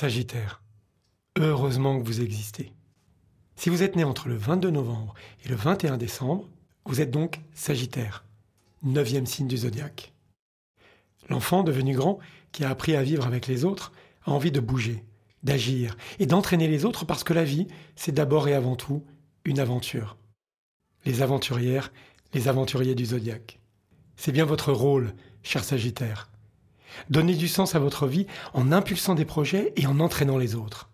Sagittaire, heureusement que vous existez. Si vous êtes né entre le 22 novembre et le 21 décembre, vous êtes donc Sagittaire, neuvième signe du zodiaque. L'enfant devenu grand, qui a appris à vivre avec les autres, a envie de bouger, d'agir et d'entraîner les autres parce que la vie, c'est d'abord et avant tout une aventure. Les aventurières, les aventuriers du zodiaque. C'est bien votre rôle, cher Sagittaire. Donnez du sens à votre vie en impulsant des projets et en entraînant les autres.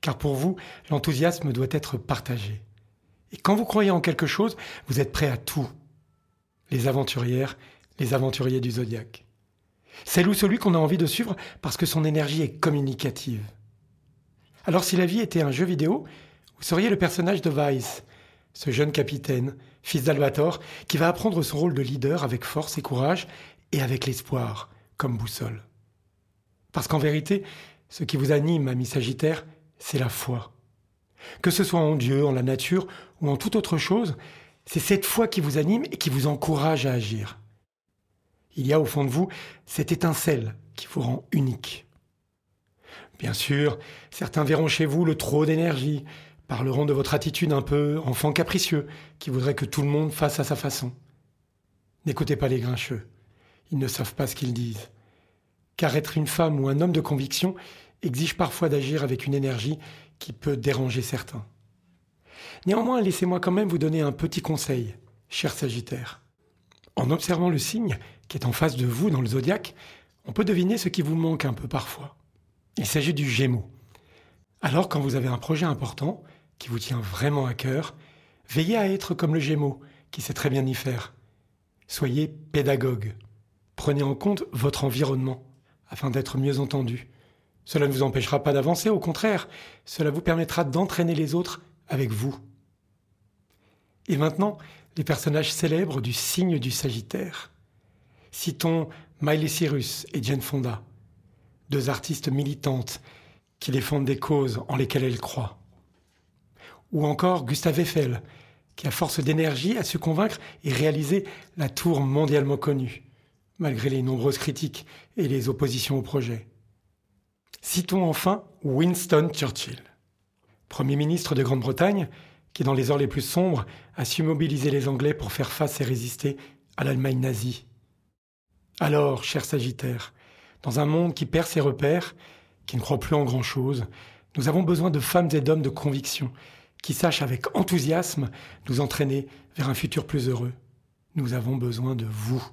Car pour vous, l'enthousiasme doit être partagé. Et quand vous croyez en quelque chose, vous êtes prêt à tout. Les aventurières, les aventuriers du zodiaque. Celle ou celui qu'on a envie de suivre parce que son énergie est communicative. Alors si la vie était un jeu vidéo, vous seriez le personnage de Vice, ce jeune capitaine, fils d'Albator, qui va apprendre son rôle de leader avec force et courage et avec l'espoir, comme boussole. Parce qu'en vérité, ce qui vous anime, ami Sagittaire, c'est la foi. Que ce soit en Dieu, en la nature ou en toute autre chose, c'est cette foi qui vous anime et qui vous encourage à agir. Il y a au fond de vous cette étincelle qui vous rend unique. Bien sûr, certains verront chez vous le trop d'énergie, parleront de votre attitude un peu enfant capricieux, qui voudrait que tout le monde fasse à sa façon. N'écoutez pas les grincheux. Ils ne savent pas ce qu'ils disent. Car être une femme ou un homme de conviction exige parfois d'agir avec une énergie qui peut déranger certains. Néanmoins, laissez-moi quand même vous donner un petit conseil, cher Sagittaire. En observant le signe qui est en face de vous dans le zodiaque, on peut deviner ce qui vous manque un peu parfois. Il s'agit du Gémeaux. Alors quand vous avez un projet important, qui vous tient vraiment à cœur, veillez à être comme le Gémeaux, qui sait très bien y faire. Soyez pédagogue. Prenez en compte votre environnement afin d'être mieux entendu. Cela ne vous empêchera pas d'avancer, au contraire, cela vous permettra d'entraîner les autres avec vous. Et maintenant, les personnages célèbres du signe du Sagittaire. Citons Miley Cyrus et Jane Fonda, deux artistes militantes qui défendent des causes en lesquelles elles croient. Ou encore Gustave Eiffel, qui à force d'énergie a su convaincre et réaliser la tour mondialement connue malgré les nombreuses critiques et les oppositions au projet. Citons enfin Winston Churchill, Premier ministre de Grande-Bretagne, qui dans les heures les plus sombres a su mobiliser les Anglais pour faire face et résister à l'Allemagne nazie. Alors, cher Sagittaire, dans un monde qui perd ses repères, qui ne croit plus en grand-chose, nous avons besoin de femmes et d'hommes de conviction, qui sachent avec enthousiasme nous entraîner vers un futur plus heureux. Nous avons besoin de vous.